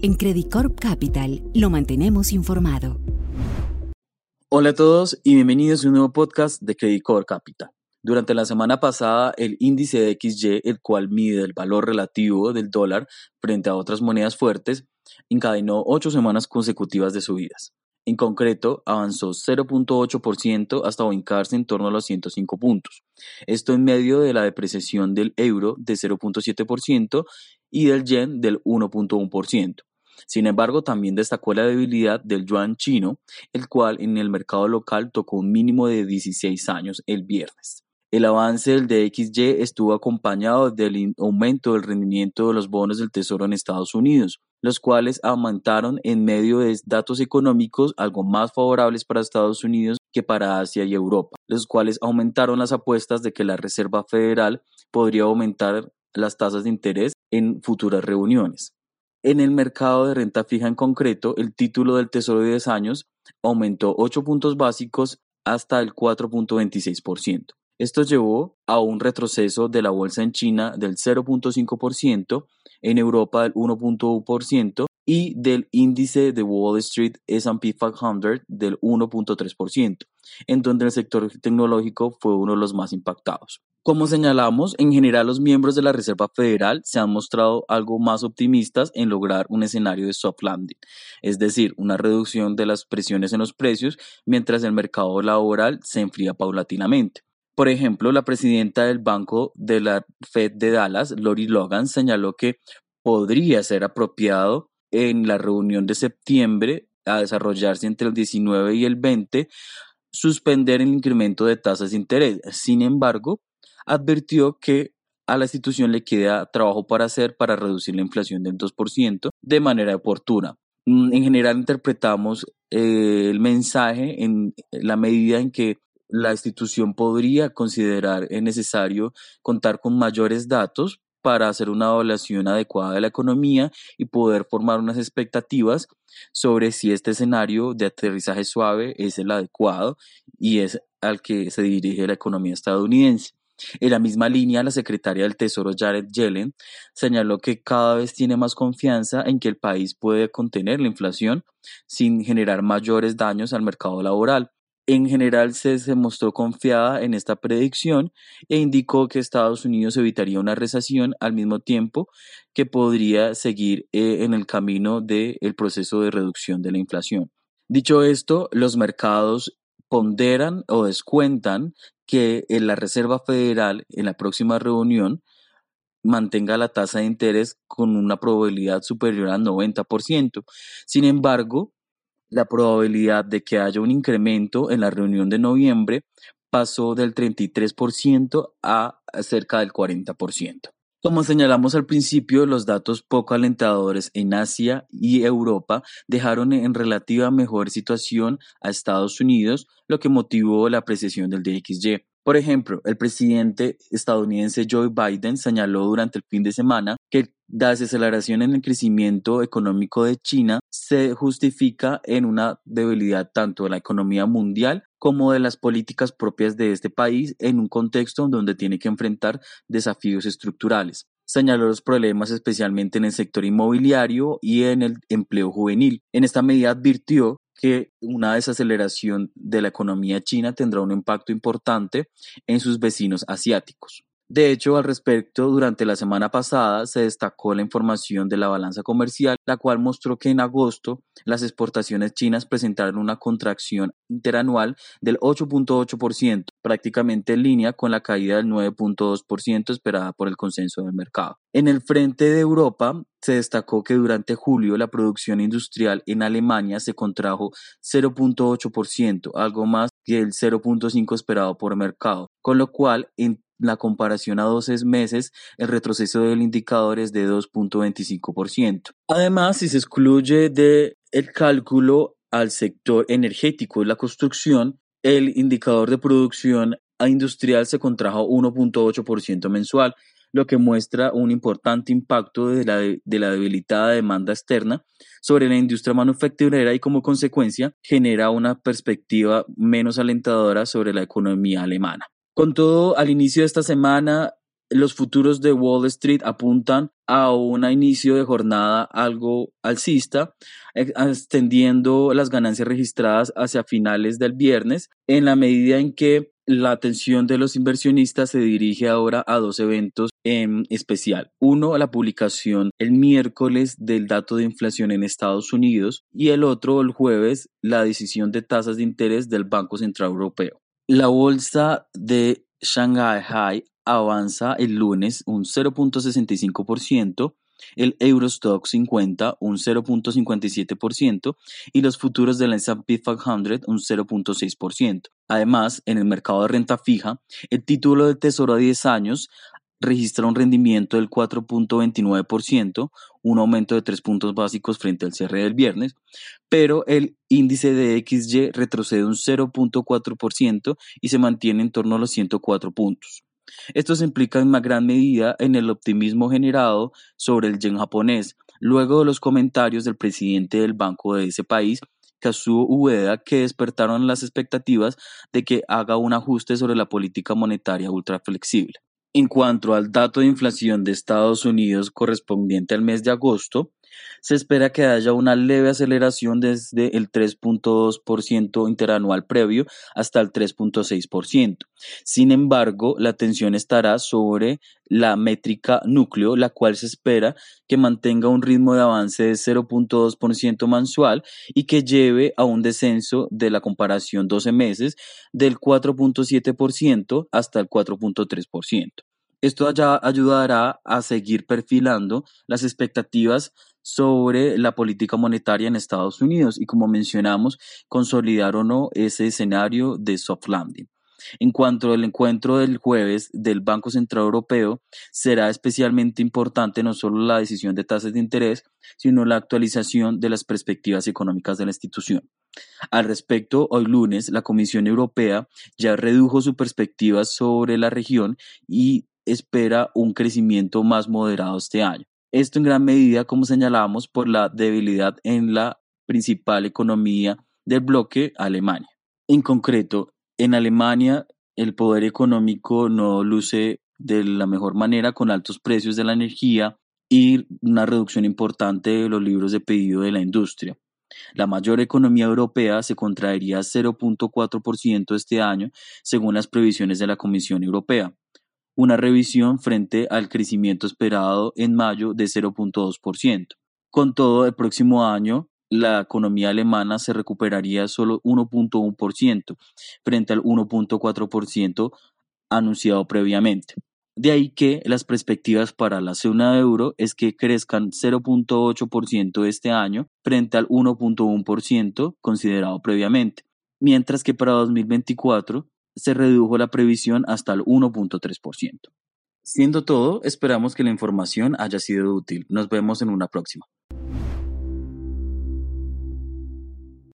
En Credit Corp Capital lo mantenemos informado. Hola a todos y bienvenidos a un nuevo podcast de Credit Corp Capital. Durante la semana pasada, el índice de XY, el cual mide el valor relativo del dólar frente a otras monedas fuertes, encadenó ocho semanas consecutivas de subidas. En concreto, avanzó 0.8% hasta ubicarse en torno a los 105 puntos. Esto en medio de la depreciación del euro de 0.7% y del yen del 1.1%. Sin embargo, también destacó la debilidad del yuan chino, el cual en el mercado local tocó un mínimo de 16 años el viernes. El avance del DXY estuvo acompañado del aumento del rendimiento de los bonos del Tesoro en Estados Unidos, los cuales aumentaron en medio de datos económicos algo más favorables para Estados Unidos que para Asia y Europa, los cuales aumentaron las apuestas de que la Reserva Federal podría aumentar las tasas de interés en futuras reuniones. En el mercado de renta fija en concreto, el título del Tesoro de 10 años aumentó 8 puntos básicos hasta el 4.26%. Esto llevó a un retroceso de la bolsa en China del 0.5%, en Europa del 1.1% y del índice de Wall Street S&P 500 del 1.3%, en donde el sector tecnológico fue uno de los más impactados. Como señalamos, en general los miembros de la Reserva Federal se han mostrado algo más optimistas en lograr un escenario de soft landing, es decir, una reducción de las presiones en los precios mientras el mercado laboral se enfría paulatinamente. Por ejemplo, la presidenta del Banco de la Fed de Dallas, Lori Logan, señaló que podría ser apropiado en la reunión de septiembre a desarrollarse entre el 19 y el 20 suspender el incremento de tasas de interés. Sin embargo, advirtió que a la institución le queda trabajo para hacer para reducir la inflación del 2% de manera oportuna. Mm, en general interpretamos eh, el mensaje en la medida en que la institución podría considerar necesario contar con mayores datos para hacer una evaluación adecuada de la economía y poder formar unas expectativas sobre si este escenario de aterrizaje suave es el adecuado y es al que se dirige la economía estadounidense. En la misma línea, la secretaria del Tesoro Jared Yellen señaló que cada vez tiene más confianza en que el país puede contener la inflación sin generar mayores daños al mercado laboral en general se, mostró confiada en esta predicción e indicó que Estados Unidos evitaría una recesión al mismo tiempo que podría seguir eh, en el camino del proceso de reducción de la inflación. Dicho esto, los mercados ponderan o descuentan que en la Reserva Federal en la próxima reunión mantenga la tasa de interés con una probabilidad superior al 90%. Sin embargo, la probabilidad de que haya un incremento en la reunión de noviembre pasó del 33% a cerca del 40%. Como señalamos al principio, los datos poco alentadores en Asia y Europa dejaron en relativa mejor situación a Estados Unidos, lo que motivó la apreciación del DXY. Por ejemplo, el presidente estadounidense Joe Biden señaló durante el fin de semana que la desaceleración en el crecimiento económico de China se justifica en una debilidad tanto de la economía mundial como de las políticas propias de este país en un contexto donde tiene que enfrentar desafíos estructurales. Señaló los problemas especialmente en el sector inmobiliario y en el empleo juvenil. En esta medida advirtió que una desaceleración de la economía china tendrá un impacto importante en sus vecinos asiáticos. De hecho, al respecto, durante la semana pasada se destacó la información de la balanza comercial, la cual mostró que en agosto las exportaciones chinas presentaron una contracción interanual del 8.8%, prácticamente en línea con la caída del 9.2% esperada por el consenso del mercado. En el frente de Europa, se destacó que durante julio la producción industrial en Alemania se contrajo 0.8%, algo más que el 0.5% esperado por mercado, con lo cual en la comparación a 12 meses, el retroceso del indicador es de 2.25%. Además, si se excluye de el cálculo al sector energético y la construcción, el indicador de producción industrial se contrajo 1.8% mensual, lo que muestra un importante impacto de la debilitada demanda externa sobre la industria manufacturera y como consecuencia genera una perspectiva menos alentadora sobre la economía alemana. Con todo, al inicio de esta semana los futuros de Wall Street apuntan a un inicio de jornada algo alcista, extendiendo las ganancias registradas hacia finales del viernes, en la medida en que la atención de los inversionistas se dirige ahora a dos eventos en especial. Uno, la publicación el miércoles del dato de inflación en Estados Unidos y el otro, el jueves, la decisión de tasas de interés del Banco Central Europeo. La bolsa de Shanghai avanza el lunes un 0.65%, el Eurostock 50 un 0.57% y los futuros del S&P 500 un 0.6%. Además, en el mercado de renta fija, el título de tesoro a 10 años registra un rendimiento del 4.29%, un aumento de 3 puntos básicos frente al cierre del viernes, pero el índice de XY retrocede un 0.4% y se mantiene en torno a los 104 puntos. Esto se implica en una gran medida en el optimismo generado sobre el yen japonés, luego de los comentarios del presidente del banco de ese país, Kazuo Ueda, que despertaron las expectativas de que haga un ajuste sobre la política monetaria ultra flexible. En cuanto al dato de inflación de Estados Unidos correspondiente al mes de agosto, se espera que haya una leve aceleración desde el 3.2% interanual previo hasta el 3.6%. Sin embargo, la atención estará sobre la métrica núcleo, la cual se espera que mantenga un ritmo de avance de 0.2% mensual y que lleve a un descenso de la comparación 12 meses del 4.7% hasta el 4.3%. Esto ayudará a seguir perfilando las expectativas sobre la política monetaria en Estados Unidos y, como mencionamos, consolidar o no ese escenario de soft landing. En cuanto al encuentro del jueves del Banco Central Europeo, será especialmente importante no solo la decisión de tasas de interés, sino la actualización de las perspectivas económicas de la institución. Al respecto, hoy lunes, la Comisión Europea ya redujo su perspectiva sobre la región y espera un crecimiento más moderado este año. Esto en gran medida, como señalábamos, por la debilidad en la principal economía del bloque, Alemania. En concreto, en Alemania el poder económico no luce de la mejor manera con altos precios de la energía y una reducción importante de los libros de pedido de la industria. La mayor economía europea se contraería 0.4% este año, según las previsiones de la Comisión Europea una revisión frente al crecimiento esperado en mayo de 0.2%. Con todo, el próximo año la economía alemana se recuperaría solo 1.1% frente al 1.4% anunciado previamente. De ahí que las perspectivas para la zona euro es que crezcan 0.8% este año frente al 1.1% considerado previamente, mientras que para 2024 se redujo la previsión hasta el 1.3%. Siendo todo, esperamos que la información haya sido útil. Nos vemos en una próxima.